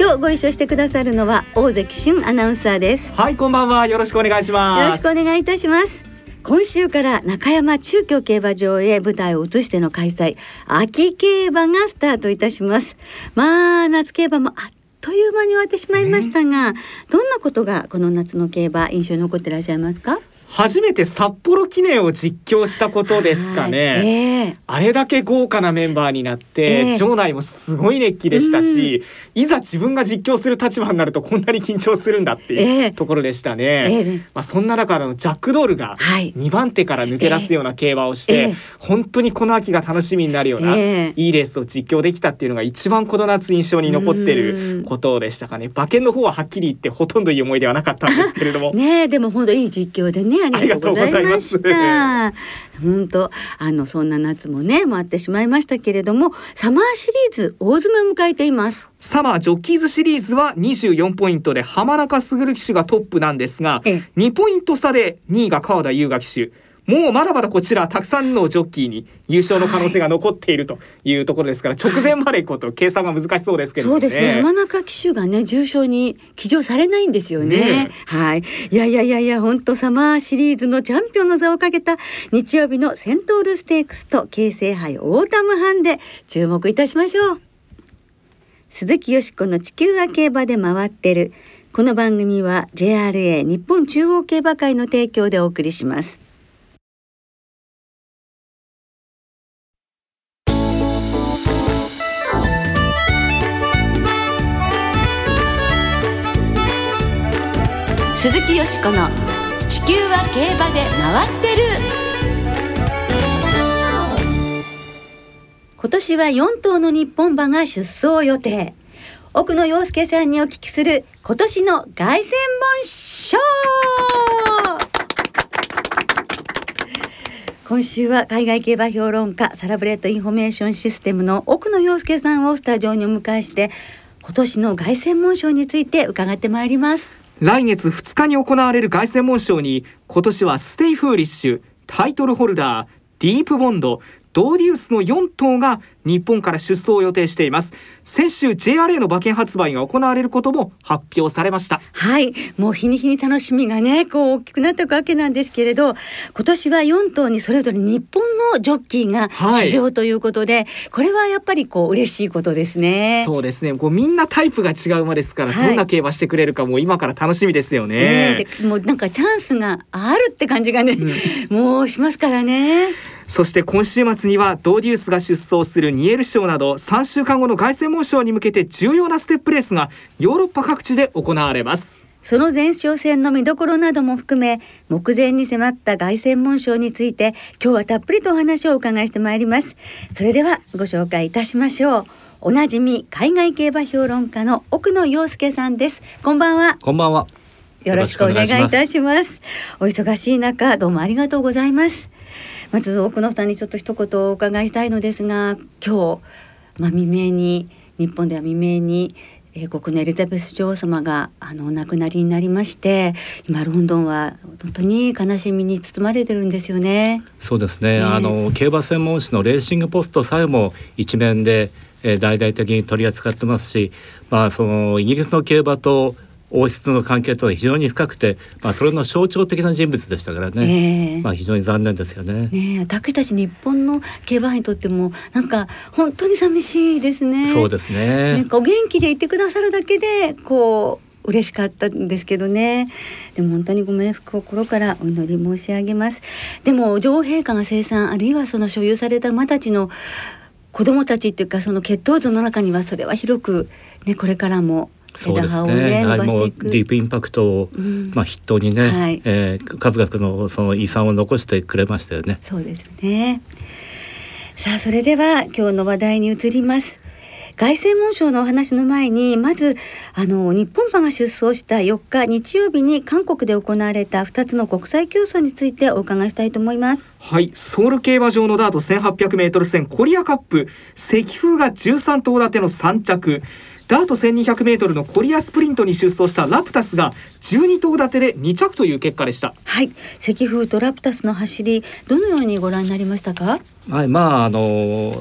今日ご一緒してくださるのは大関俊アナウンサーです。はいこんばんは。よろしくお願いします。よろしくお願いいたします。今週から中山中京競馬場へ舞台を移しての開催秋競馬がスタートいたします。まあ夏競馬もあっという間に終わってしまいましたが、ね、どんなことがこの夏の競馬印象に残っていらっしゃいますか？初めて札幌記念を実況したことですかね、えー、あれだけ豪華なメンバーになって、えー、場内もすごい熱気でしたし、うん、いざ自分が実況する立場になるとこんなに緊張するんだっていうところでしたね、えー、まあ、そんな中のジャックドールが2番手から抜け出すような競馬をして、本当にこの秋が楽しみになるような、いいレースを実況できたっていうのが一番この夏印象に残ってることでしたかね。馬券の方ははっきり言ってほとんどいい思い出はなかったんですけれども。ねでも本当いい実況でねありがとうございました。本当あのそんな夏もね回ってしまいましたけれどもサマーシリーズ大詰めを迎えています。サマージョッキーズシリーズは24ポイントで浜中卓騎手がトップなんですが2ポイント差で2位が川田優雅騎手もうまだまだこちらたくさんのジョッキーに優勝の可能性が残っているというところですから、はい、直前までこと計算が難しそうですけど、ね、そうですね。山中騎手がね重賞に騎乗されないんですよね、ね、はい。いやいやいやいや本当サマーシリーズのチャンピオンの座をかけた日曜日のセントールステークスと京成杯オータムハンで注目いたしましょう。鈴木よしこの地球は競馬で回ってる。この番組は JRA 日本中央競馬会の提供でお送りします鈴木淑子の「地球は競馬で回ってる」今年は4頭の日本馬が出走予定。奥野庸介さんにお聞きする今年の凱旋門賞。今週は海外競馬評論家サラブレッドインフォメーションシステムの奥野庸介さんをスタジオにお迎えして今年の凱旋門賞について伺ってまいります。来月2日に行われる凱旋門賞に今年はステイフーリッシュタイトルホルダーディープボンドドウデュースの4頭が日本から出走を予定しています。先週 JRA の馬券発売が行われることも発表されました。はい。もう日に日に楽しみがねこう大きくなっていくわけなんですけれど今年は4頭にそれぞれ日本のジョッキーが騎乗ということで、はい、これはやっぱりこう嬉しいことですね。そうですね。こうみんなタイプが違う馬ですから、はい、どんな競馬してくれるかもう今から楽しみですよね、えー、もうなんかチャンスがあるって感じがね、うん、もうしますからねそして今週末にはドーデュースが出走するニエル賞など3週間後の凱旋門賞に向けて重要なステップレースがヨーロッパ各地で行われます。その前哨戦の見どころなども含め目前に迫った凱旋門賞について今日はたっぷりとお話をお伺いしてまいります。それではご紹介いたしましょう。おなじみ海外競馬評論家の奥野陽介さんです。こんばんは。こんばんは。よろしくお願いいたします。お忙しい中どうもありがとうございますまず奥野さんにちょっと一言お伺いしたいのですが今日、まあ、未明に日本では未明に英国のエリザベス女王様があのお亡くなりになりまして今ロンドンは本当に悲しみに包まれてるんですよね。そうですね、ね、あの競馬専門誌のレーシングポストさえも一面で、えー、大々的に取り扱ってますし、まあ、そのイギリスの競馬と王室の関係とは非常に深くて、まあ、それの象徴的な人物でしたからね、えー、まあ、非常に残念ですよね。ね私たち日本の競馬にとってもなんか本当に寂しいですね。そうですね。なんかお元気でいてくださるだけでこう嬉しかったんですけどね。でも本当にご冥福を心からお祈り申し上げます。でも女王陛下が生産あるいはその所有された馬たちの子供たちっていうかその血統図の中にはそれは広くねこれからもそうですね。はい、もうディープインパクトを、うん、まあ筆頭にね、はい、えー、数々のその遺産を残してくれましたよね。そうですよね。さあそれでは今日の話題に移ります。凱旋門賞のお話の前にまずあの日本馬が出走した4日日曜日に韓国で行われた2つの国際競争についてお伺いしたいと思いますはいソウル競馬場のダート 1800m 戦コリアカップ石風が13頭立ての3着ダート 1200m のコリアスプリントに出走したラプタスが12頭立てで2着という結果でした。はい。石風とラプタスの走りどのようにご覧になりましたか？はいまああの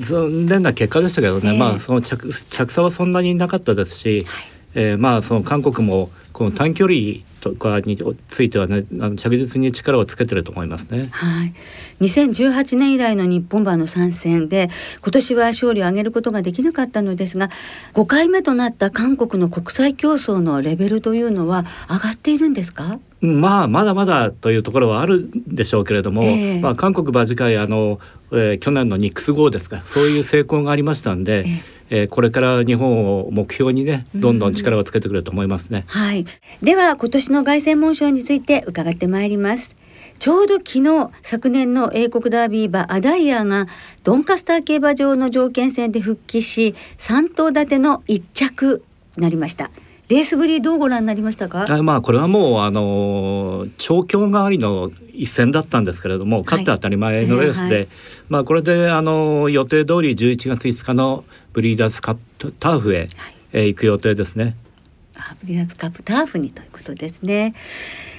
残念な結果でしたけどね、えー、まあその着着差はそんなになかったですし、はい、えー、まあその韓国もこの短距離とかについてはねあの着実に力をつけてると思いますね。はい。2018年以来の日本馬の参戦で今年は勝利を挙げることができなかったのですが5回目となった韓国の国際競争のレベルというのは上がっているんですか？まあまだまだというところはあるでしょうけれども、えー、まあ、韓国馬次会あの、えー、去年のニックス号ですかそういう成功がありましたんで、えーえー、これから日本を目標にねどんどん力をつけてくると思いますね。はいでは今年の凱旋門賞について伺ってまいります。ちょうど昨日昨年の英国ダービー馬アダイヤがドンカスター競馬場の条件戦で復帰し3頭立ての1着になりました。レースぶりどうご覧になりましたか？あまあこれはもうあの調教代わりの一戦だったんですけれども、勝って当たり前のレースで、はいえーはい、まあこれであの予定通り11月5日のブリーダーズカップターフへ、はい、えー、行く予定ですね。ブリーダーズカップターフにということですね。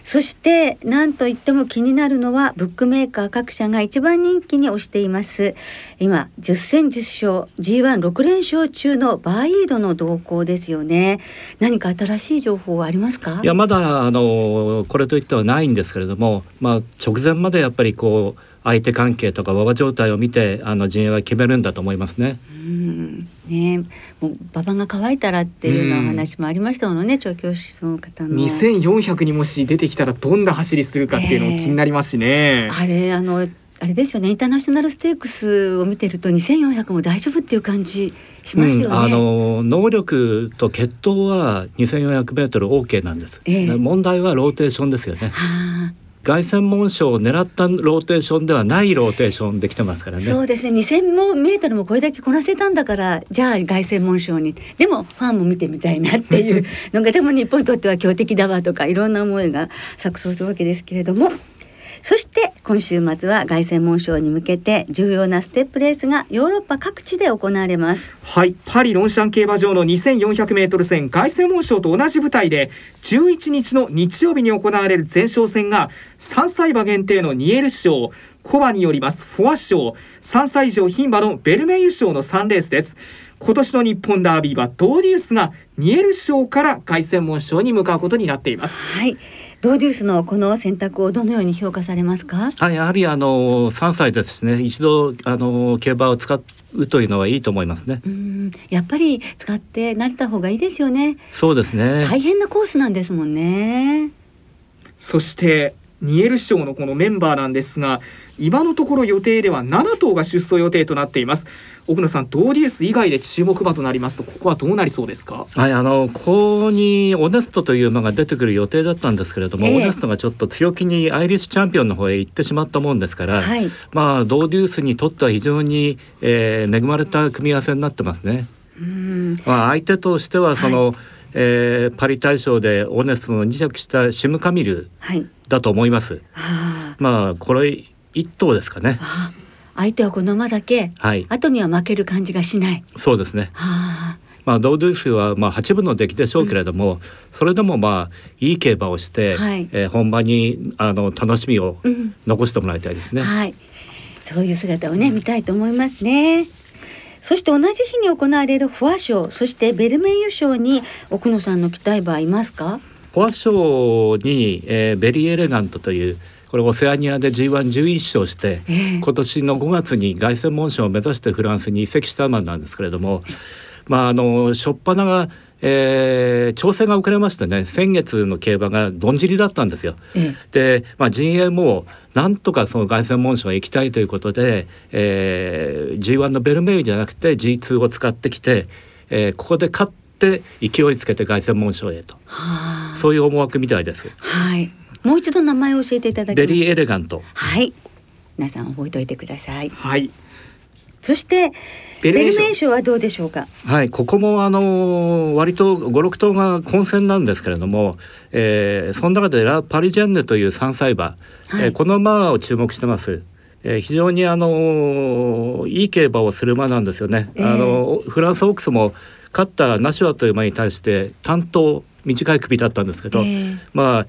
そして何といっても気になるのはブックメーカー各社が一番人気に推しています今10戦10勝 G16 連勝中のバーイードの動向ですよね何か新しい情報はありますか？いやまだあのこれといってはないんですけれどもまあ直前までやっぱりこう相手関係とか馬場状態を見てあの陣営は決めるんだと思いますね。うんねもう馬場が乾いたらっていうような話もありましたものね、調教師の方の。2400にもし出てきたらどんな走りするかっていうのも気になりますしね。えー、あれあのあれですよねインターナショナルステークスを見てると2400も大丈夫っていう感じしますよね。うん、あの能力と血統は2400メートル OK なんです、えー、問題はローテーションですよね。はあ凱旋門賞を狙ったローテーションではないローテーションできてますからね。そうですね。2000メートルもこれだけこなせたんだから、じゃあ凱旋門賞に。でもファンも見てみたいなっていうのがでも日本にとっては強敵だわとかいろんな思いが錯綜するわけですけれども。そして今週末は凱旋門賞に向けて重要なステップレースがヨーロッパ各地で行われます。はい。パリロンシャン競馬場の 2400m 戦凱旋門賞と同じ舞台で11日の日曜日に行われる前哨戦が3歳馬限定のニエル賞コバによりますフォア賞3歳以上牝馬のベルメイユ賞の3レースです。今年の日本ダービーはドーデュースがニエル賞から凱旋門賞に向かうことになっています。はいドーデュースのこの選択をどのように評価されますか？はい、やはりあの三歳ですね。一度あの競馬を使うというのはいいと思いますね。うんやっぱり使って慣れた方がいいですよね。そうですね。大変なコースなんですもんね。そしてニエル賞のこのメンバーなんですが今のところ予定では7頭が出走予定となっています。奥野さんドーディエス以外で注目馬となりますとここはどうなりそうですか？はいあのここにオネストという馬が出てくる予定だったんですけれども、えー、オネストがちょっと強気にアイリッシュチャンピオンの方へ行ってしまったもんですから、はい、まあドーデュースにとっては非常に、えー、恵まれた組み合わせになってますね。うん。まあ相手としてはその、はいえー、パリ大賞でオネストの2着したシムカミルだと思います。はい、まあこれ一頭ですかね。相手はこの馬だけ、はい、後には負ける感じがしない。そうですね。はあ、まあドードゥースはまあ八分の出来でしょうけれども、うん、それでもまあいい競馬をして、はい、えー、本番にあの楽しみを残してもらいたいですね。うん、はい。そういう姿をね見たいと思いますね。そして同じ日に行われるフォア賞そしてベルメイユ賞に奥野さんの期待馬いますか？フォア賞に、えー、ベリーエレガントというこれオセアニアで G111 勝して、えー、今年の5月に凱旋門賞を目指してフランスに移籍した馬なんですけれども、まああの初っ端がえー、調整が遅れましてね。先月の競馬がどんじりだったんですよ。ええ、で、まあ、陣営もなんとかその凱旋門賞へ行きたいということで、えー、G1 のベルメイユじゃなくて G2 を使ってきて、えー、ここで勝って勢いつけて凱旋門賞へと。そういう思惑みたいです。はい。もう一度名前を教えていただきベリーエレガント。はい。皆さん覚えておいてください。はい。そしてベルメー賞はどうでしょうか？はい、ここもあの割と五六頭が混戦なんですけれども、えー、その中でラパリジェンヌという三歳馬、はい、えー、この馬を注目してます。えー、非常にあのいい競馬をする馬なんですよね。えー、あのフランスオークスも勝ったナシュアという馬に対して担当短い首だったんですけど、えー、まあ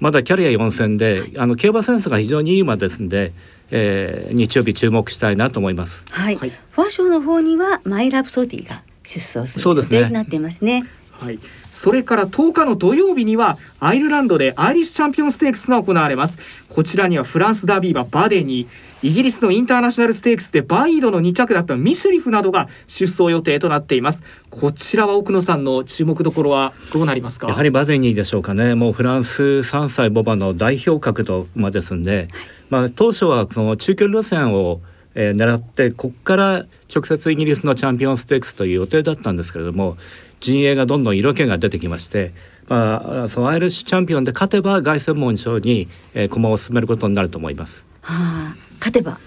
まだキャリア4戦であの競馬センスが非常にいい馬ですんで。えー、日曜日注目したいなと思います。はい。はい、ファーショーの方にはマイラプソディが出走する予定になっていますね。はい、それから10日の土曜日にはアイルランドでアイリッシュチャンピオンステークスが行われます。こちらにはフランスダービー馬バデにイギリスのインターナショナルステークスでバイドの2着だったミシュリフなどが出走予定となっています。こちらは奥野さんの注目どころはどうなりますか？やはりバデニーでしょうかね。もうフランス3歳ボバの代表格の馬ですんで、はい、まあ当初はその中距離路線をえー、狙ってここから直接イギリスのチャンピオンステークスという予定だったんですけれども陣営がどんどん色気が出てきまして、まあ、そのアイリッシュチャンピオンで勝てば凱旋門賞に、えー、駒を進めることになると思います。はあ、勝てば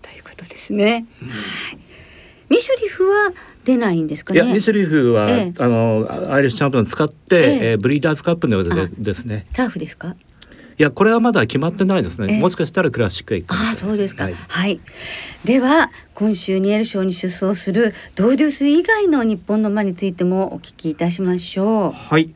ということですね。うん、はい。ミシュリフは出ないんですか、ね、いやミシュリフは、ええ、あのアイリッシュチャンピオン使って、えええー、ブリーダーズカップのようでですね。ターフですか？いやこれはまだ決まってないですね、もしかしたらクラシックへ行くあそうですか、はい、はい、では今週ニエル賞に出走するドウデュース以外の日本の馬についてもお聞きいたしましょう。はい。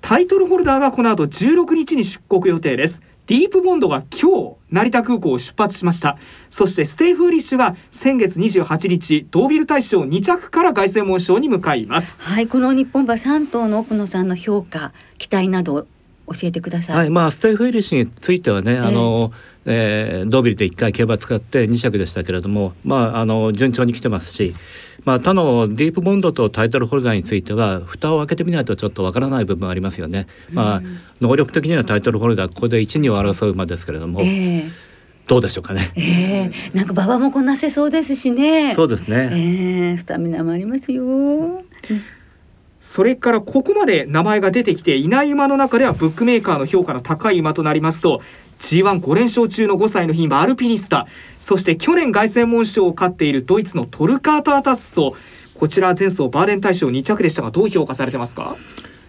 タイトルホルダーがこの後16日に出国予定です。ディープボンドが今日成田空港を出発しました。そしてステイフーリッシュが先月28日ドービル大賞2着から凱旋門賞に向かいます。はい。この日本馬3頭の奥野さんの評価期待など教えてください。はい、まあステイフーリッシュについてはね、えー、あの、えー、ドービルで1回競馬使って2着でしたけれども、まああの順調に来てますし。まあ、他のディープボンドとタイトルホルダーについては蓋を開けてみないとちょっとわからない部分ありますよね。まあ、能力的にはタイトルホルダーここで1、2を争う馬ですけれども、えー、どうでしょうかね。えー、なんか馬場もこなせそうですしね。そうですね。えー、スタミナもありますよ。それからここまで名前が出てきていない馬の中ではブックメーカーの評価の高い馬となりますと G15 連勝中の5歳の牝馬アルピニスタ。そして去年凱旋門賞を勝っているドイツのトルカート・アタッソ。こちら前走バーデン大賞2着でしたがどう評価されてますか？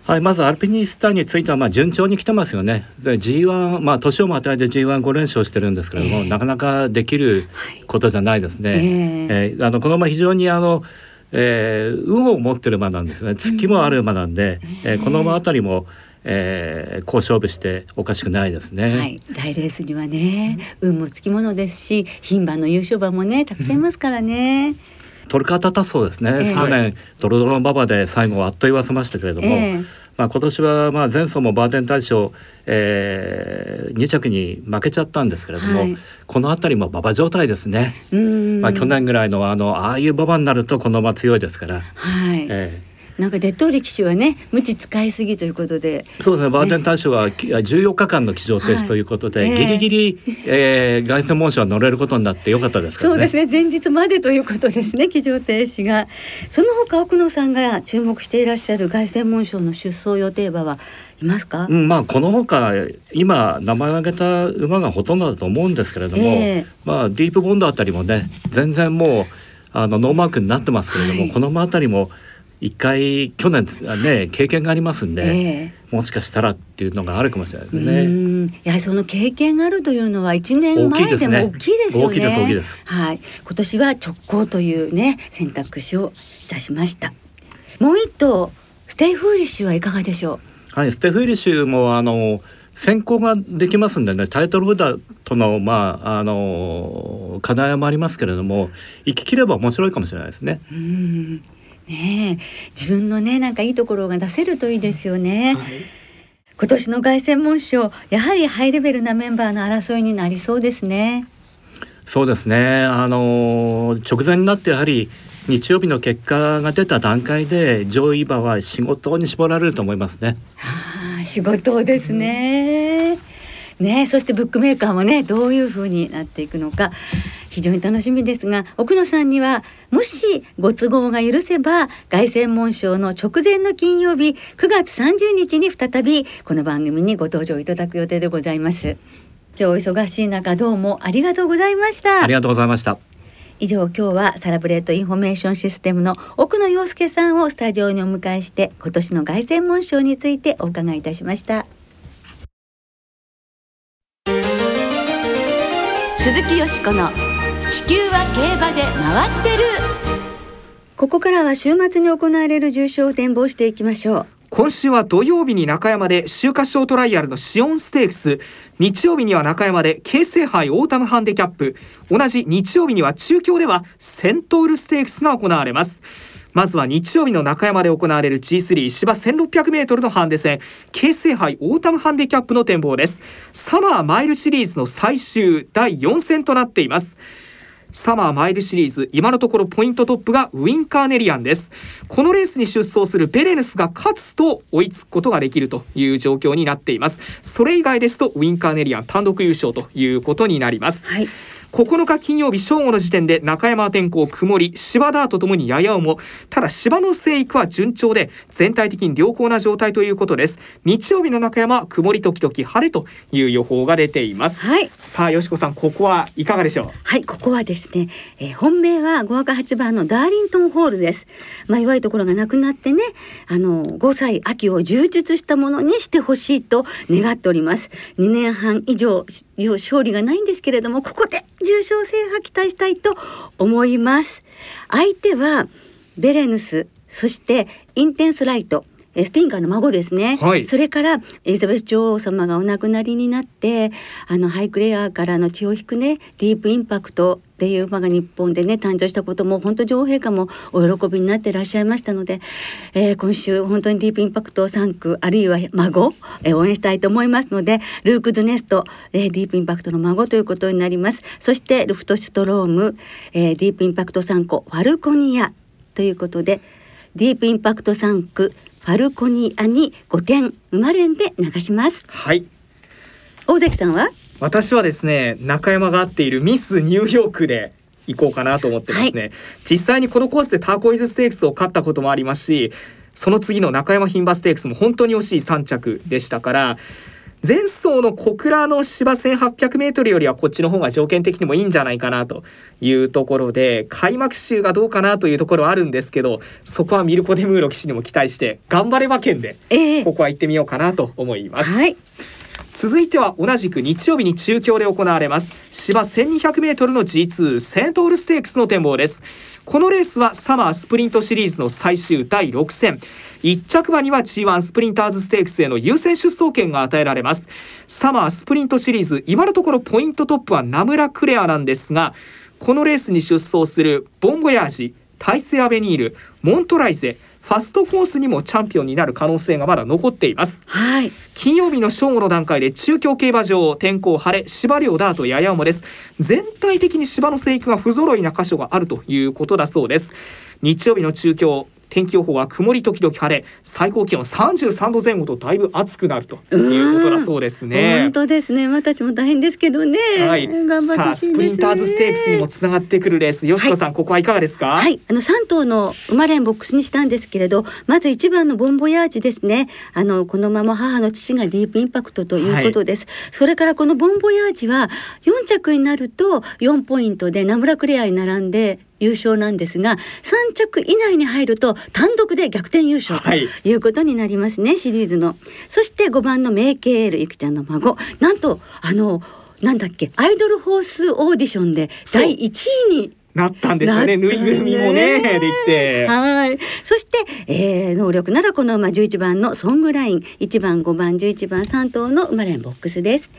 はい、まずアルピニスタについてはまあ順調に来てますよね。G1 まあ年をまたいで G15 連勝してるんですけれども、えー、なかなかできることじゃないですね。えー、えー、あのこの馬非常にあのえー、運を持ってる馬なんですね。月もある馬なんで、えー、この馬あたりもえー、好勝負しておかしくないですね。はい、大レースにはね、運もつきものですし、牝馬の優勝馬もね、たくさんいますからね。トルカタタソですね、えー、去年ドロドロの馬場で最後あっと言わせましたけれども、えー、まあ、今年はまあ前走もバーテン大賞、えー、2着に負けちゃったんですけれども、はい、この辺りも馬場状態ですね。まあ、去年ぐらいのあのああいう馬場になるとこの馬強いですから。はいえーなんかデッド力士はね無知使いすぎということで。そうですね。バーテン大賞は14日間の騎乗停止ということで、はいえ。ー、ギリギリ、えー、凱旋門賞は乗れることになってよかったです、ね、そうですね。前日までということですね騎乗停止が。その他奥野さんが注目していらっしゃる凱旋門賞の出走予定馬はいますか、うん、まあこのほか今名前を挙げた馬がほとんどだと思うんですけれども、えー、まあディープボンドあたりもね全然もうあのノーマークになってますけれども、はい、この馬あたりも一回去年ね経験がありますんで、えー、もしかしたらっていうのがあるかもしれないですね。やはりその経験があるというのは一年前でも大きいですよね。大きいです大きいです。はい、今年は直行というね選択肢をいたしました。もう一頭ステイフーリッシュはいかがでしょう？はい、ステイフーリッシュもあの先行ができますんでねタイトルホルダーとのまああの課題もありますけれども行ききれば面白いかもしれないですね。うんね自分のねなんかいいところが出せるといいですよね。はい、今年の凱旋門賞やはりハイレベルなメンバーの争いになりそうですね。そうですねあの直前になってやはり日曜日の結果が出た段階で上位馬は仕事に絞られると思いますね。はあ、仕事ですね。ねそしてブックメーカーもねどういう風になっていくのか非常に楽しみですが奥野さんにはもしご都合が許せば凱旋門賞の直前の金曜日9月30日に再びこの番組にご登場いただく予定でございます。今日お忙しい中どうもありがとうございました。ありがとうございました。以上今日はサラブレッドインフォメーションシステムの奥野陽介さんをスタジオにお迎えして今年の凱旋門賞についてお伺いいたしました鈴木淑子の地球は競馬で回ってる。ここからは週末に行われる重賞を展望していきましょう。今週は土曜日に中山で秋華賞トライアルの紫苑ステークス日曜日には中山で京成杯オータムハンデキャップ。同じ日曜日には中京ではセントールステークスが行われますまずは日曜日の中山で行われる G3 芝 1600m のハンデ戦。京成杯オータムハンデキャップの展望です。サマーマイルシリーズの最終第4戦となっています。サマーマイルシリーズ今のところポイントトップがウィンカーネリアンです。このレースに出走するベレヌスが勝つと追いつくことができるという状況になっています。それ以外ですとウィンカーネリアン単独優勝ということになります、はい。9日金曜日正午の時点で中山天候曇り芝ダーとともにやや重。ただ芝の生育は順調で全体的に良好な状態ということです。日曜日の中山曇り時々晴れという予報が出ています。はい。さあよしこさんここはいかがでしょう？はいここはですね、えー、本命は5枠8番のダーリントンホールです。まあ弱いところがなくなってねあの5歳秋を充実したものにしてほしいと願っております。2年半以上勝利がないんですけれどもここで重賞制覇期待したいと思います。相手はベレヌスそしてインテンスライト。スティンガーの孫ですね、はい、それからエリザベス女王様がお亡くなりになってあのハイクレアからの血を引くねディープインパクトっていう馬が日本でね誕生したことも本当女王陛下もお喜びになっていらっしゃいましたので、えー、今週本当にディープインパクト産駒あるいは孫、えー、応援したいと思いますのでルーク・ドゥネスト、えー、ディープインパクトの孫ということになります。そしてルフトシュトローム、えー、ディープインパクト3個ファルコニアということでディープインパクト3区ファルコニアに5点生まれんで流します。はい。大関さんは？私はですね中山が合っているミスニューヨークで行こうかなと思ってますね、はい、実際にこのコースでターコイズステークスを勝ったこともありますしその次の中山牝馬ステークスも本当に惜しい3着でしたから前走の小倉の芝 1800m よりはこっちの方が条件的にもいいんじゃないかなというところで開幕週がどうかなというところはあるんですけどそこはミルコ・デ・ムーロ騎士にも期待して頑張れ馬券でここは行ってみようかなと思います。えーはい。続いては同じく日曜日に中京で行われます芝 1200m の G2 セントールステークスの展望ですこのレースはサマースプリントシリーズの最終第6戦。1着馬には G1 スプリンターズステークスへの優先出走権が与えられます。サマースプリントシリーズ今のところポイントトップはナムラクレアなんですがこのレースに出走するボンボヤージタイセイアベニールモントライゼファストフォースにもチャンピオンになる可能性がまだ残っています、はい、金曜日の正午の段階で中京競馬場天候晴れ芝良ダートやや重です。全体的に芝の生育が不揃いな箇所があるということだそうです。日曜日の中京天気予報は曇り時々晴れ最高気温33度前後とだいぶ暑くなるということだそうですね。本当ですね。またちも大変ですけどね。はい。さあスプリンターズステークスにもつながってくるレース。よしこさん、はい、ここはいかがですか？はい。あの3頭の生まれんボックスにしたんですけれどまず1番のボンボヤージですね。あのこのまま母の父がディープインパクトということです、はい、それからこのボンボヤージは4着になると4ポイントでナムラクレアに並んで優勝なんですが3着以内に入ると単独で逆転優勝ということになりますね、はい、シリーズの。そして5番のメイケールゆきちゃんの孫。なんとあのなんだっけアイドルホースオーディションで第1位になったんですよね、ね、ぬいぐるみもねできて。はい。そして、えー、能力ならこの馬11番のソングライン1番5番11番3頭の馬連ボックスです。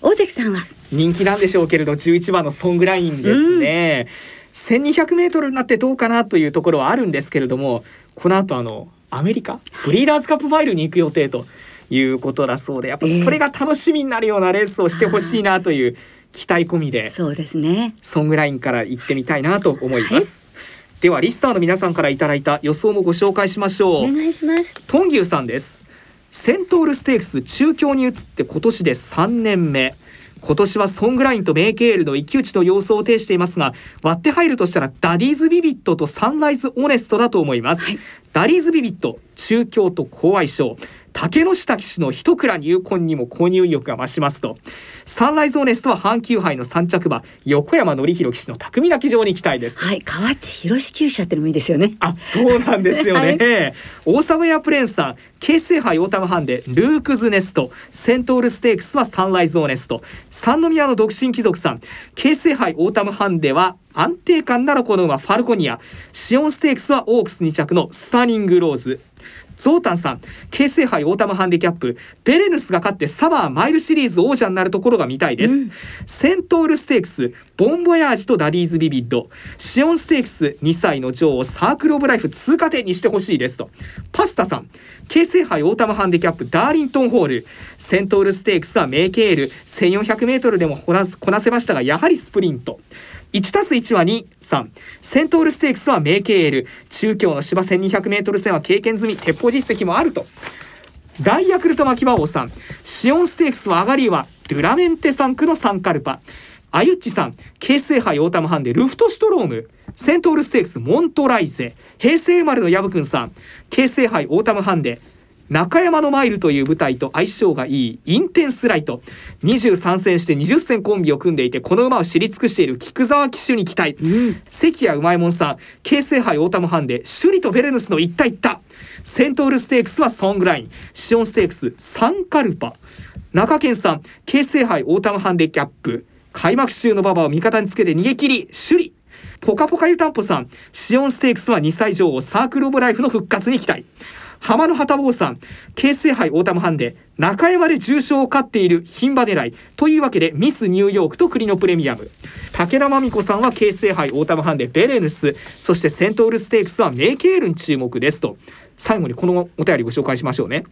大関さんは？人気なんでしょうけれど11番のソングラインですね、うん1200メートルになってどうかなというところはあるんですけれどもこの後あのアメリカ？ブリーダーズカップファイルに行く予定ということだそうでやっぱそれが楽しみになるようなレースをしてほしいなという期待込みでそうですね。ソングラインから行ってみたいなと思います。はい、ではリスターの皆さんからいただいた予想もご紹介しましょう。お願いします。トンギューさんです。セントールステークス中京に移って今年で3年目今年はソングラインとメイケイエールの一騎打ちの様相を呈していますが割って入るとしたらダディーズビビッドとサンライズオネストだと思います、はい、ダディーズビビッド中京と好相性竹之下騎手の一鞍入魂にも購入意欲が増しますと。サンライズオネストは阪急杯の3着馬横山典弘騎手の巧みな騎乗に期待です。はい河内洋厩舎ってのもいいですよね。あそうなんですよね、はい、大沢屋プレーンさん京成杯オータムハンデルークズネスト。セントールステークスはサンライズオネスト。三宮の独身貴族さん。京成杯オータムハンデは安定感ならこの馬ファルコニア。紫苑ステークスはオークス2着のスタニングローズゾータンさん京成杯オータムハンデキャップベレヌスが勝ってサマーマイルシリーズ王者になるところが見たいです、うん、セントールステークスボンボヤージとダディーズビビッド。紫苑ステークス2歳の女王サークルオブライフ通過点にしてほしいですと。パスタさん京成杯オータムハンデキャップダーリントンホールセントールステークスはメイケイエール 1400m でもこなせましたがやはりスプリント1たす1は2、3。セントールステークスはメイケイエール。中京の芝 1200m 戦は経験済み、鉄砲実績もあると。大ヤクルト牧場王さん。紫苑ステークスは上がりは、ドゥラメンテ産駒のサンカルパ。あゆっちさん。京成杯オータムハンデルフトシュトローム。セントールステークスモントライゼ。平成生まれのヤブくんさん。京成杯オータムハンデ中山のマイルという舞台と相性がいいインテンスライト。23戦して20戦コンビを組んでいてこの馬を知り尽くしている菊沢騎手に期待、うん、関谷うまいもんさん京成杯オータムハンデシュリとベレヌスの一騎打ちセントウルステークスはソングライン。紫苑ステークスサンカルパ。中堅さん京成杯オータムハンデキャップ。開幕週の馬場を味方につけて逃げ切りシュリ。ポカポカ湯たんぽさん紫苑ステークスは2歳女王サークルオブライフの復活に期待浜の旗坊さん京成杯オータムハンデ中山で重賞を勝っている牝馬狙いというわけでミスニューヨークとクリノプレミアム。武田真美子さんは京成杯オータムハンデベレヌスそしてセントウルステークスはメイケイエールに注目ですと。最後にこのお便りご紹介しましょうね。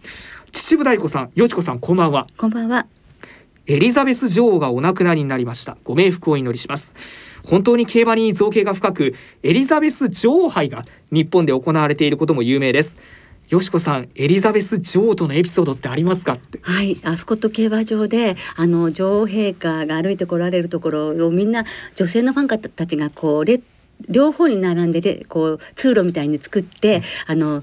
秩父大子さんよちこさんこんばんは。こんばんは。エリザベス女王がお亡くなりになりました。ご冥福をお祈りします。本当に競馬に造形が深くエリザベス女王杯が日本で行われていることも有名ですよしこさんエリザベス女王とのエピソードってありますかって。はいアスコット競馬場であの女王陛下が歩いてこられるところをみんな女性のファンたちがこう列両方に並んででこう通路みたいに作って、あの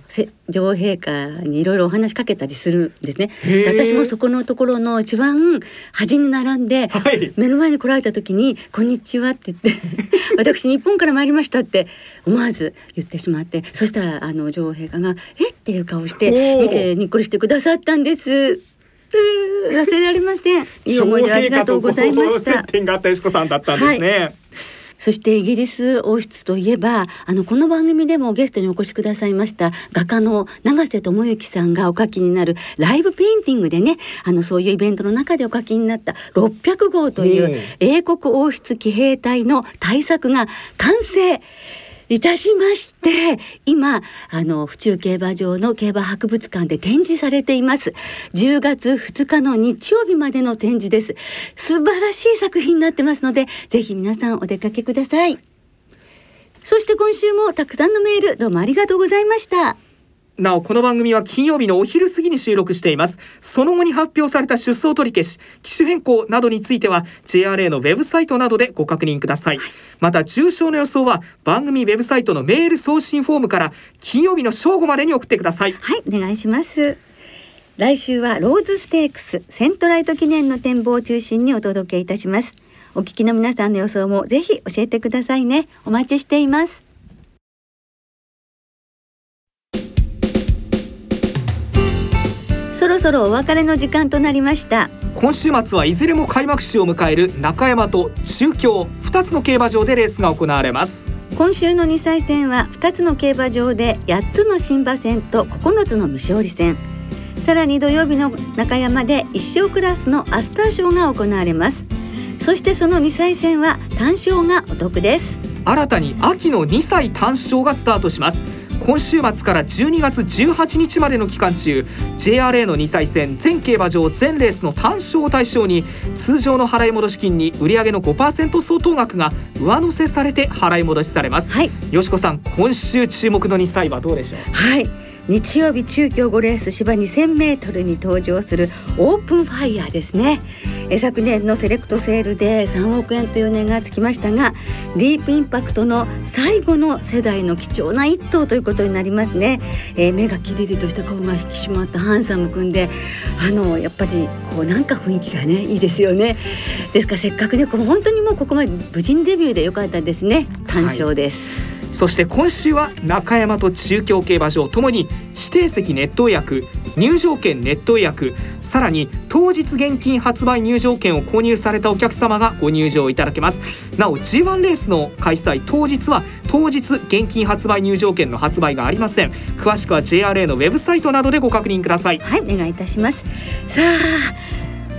女王陛下にいろいろお話しかけたりするんですね。私もそこのところの一番端に並んで、はい、目の前に来られた時に「こんにちは」って言って「私日本から参りました」って思わず言ってしまってそしたらあの女王陛下が「えっ?」ていう顔して見てにっこりしてくださったんです。忘れられません。いい思い出ありがとうございました。接点があったよしこさんだったんですね。はいそしてイギリス王室といえばあのこの番組でもゲストにお越しくださいました画家の永瀬智之さんがお書きになるライブペインティングでねあのそういうイベントの中でお書きになった600号という英国王室騎兵隊の大作が完成。いたしまして今あの府中競馬場の競馬博物館で展示されています。10月2日の日曜日までの展示です。素晴らしい作品になってますのでぜひ皆さんお出かけください。そして今週もたくさんのメールどうもありがとうございました。なおこの番組は金曜日のお昼過ぎに収録しています。その後に発表された出走取り消し機種変更などについては JRA のウェブサイトなどでご確認ください、また重症の予想は番組ウェブサイトのメール送信フォームから金曜日の正午までに送ってください。はいお願いします。来週はローズステークスセントライト記念の展望を中心にお届けいたします。お聞きの皆さんの予想もぜひ教えてくださいね。お待ちしていますそろお別れの時間となりました。今週末はいずれも開幕週を迎える中山と中京2つの競馬場でレースが行われます。今週の2歳戦は2つの競馬場で8つの新馬戦と9つの未勝利戦。さらに土曜日の中山で1勝クラスのアスター賞が行われます。そしてその2歳戦は単勝がお得です。新たに秋の2歳単勝がスタートします今週末から12月18日までの期間中 JRA の2歳戦全競馬場全レースの単勝を対象に通常の払い戻し金に売上の5%相当額が上乗せされて払い戻しされます、はい、よしこさん今週注目の2歳はどうでしょう？はい日曜日中京5レース芝 2000m に登場するオープンファイヤーですね。え昨年のセレクトセールで3億円という値がつきましたがディープインパクトの最後の世代の貴重な一頭ということになりますね、えー、目がキリリとした顔が引き締まったハンサムくんであのやっぱりこうなんか雰囲気がねいいですよね。ですからせっかくねこ本当にもうここまで無事にデビューでよかったですね。単勝です、はいそして今週は中山と中京競馬場ともに指定席ネット予約入場券ネット予約さらに当日現金発売入場券を購入されたお客様がご入場いただけます。なお G1 レースの開催当日は当日現金発売入場券の発売がありません。詳しくは JRA のウェブサイトなどでご確認ください。はいお願いいたします。さ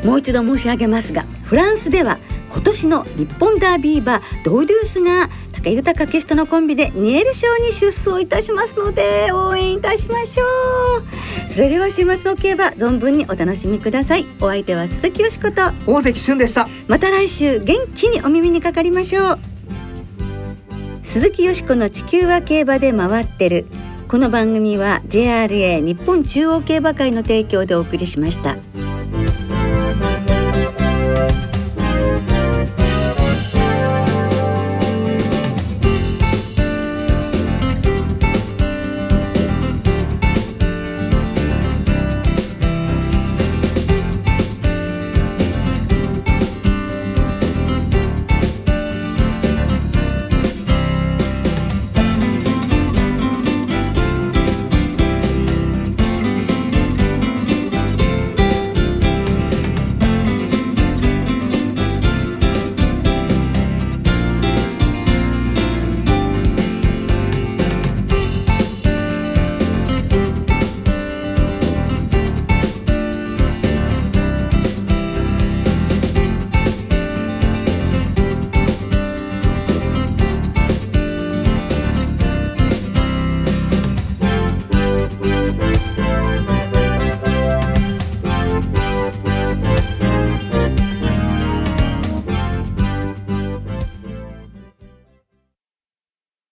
あもう一度申し上げますがフランスでは今年の日本ダービー馬ドーデュースが武豊掛下のコンビでニエル賞に出走いたしますので応援いたしましょう。それでは週末の競馬存分にお楽しみください。お相手は鈴木よしこと。大関俊でした。また来週元気にお耳にかかりましょう。鈴木よしこの地球は競馬で回ってる。この番組は JRA 日本中央競馬会の提供でお送りしました。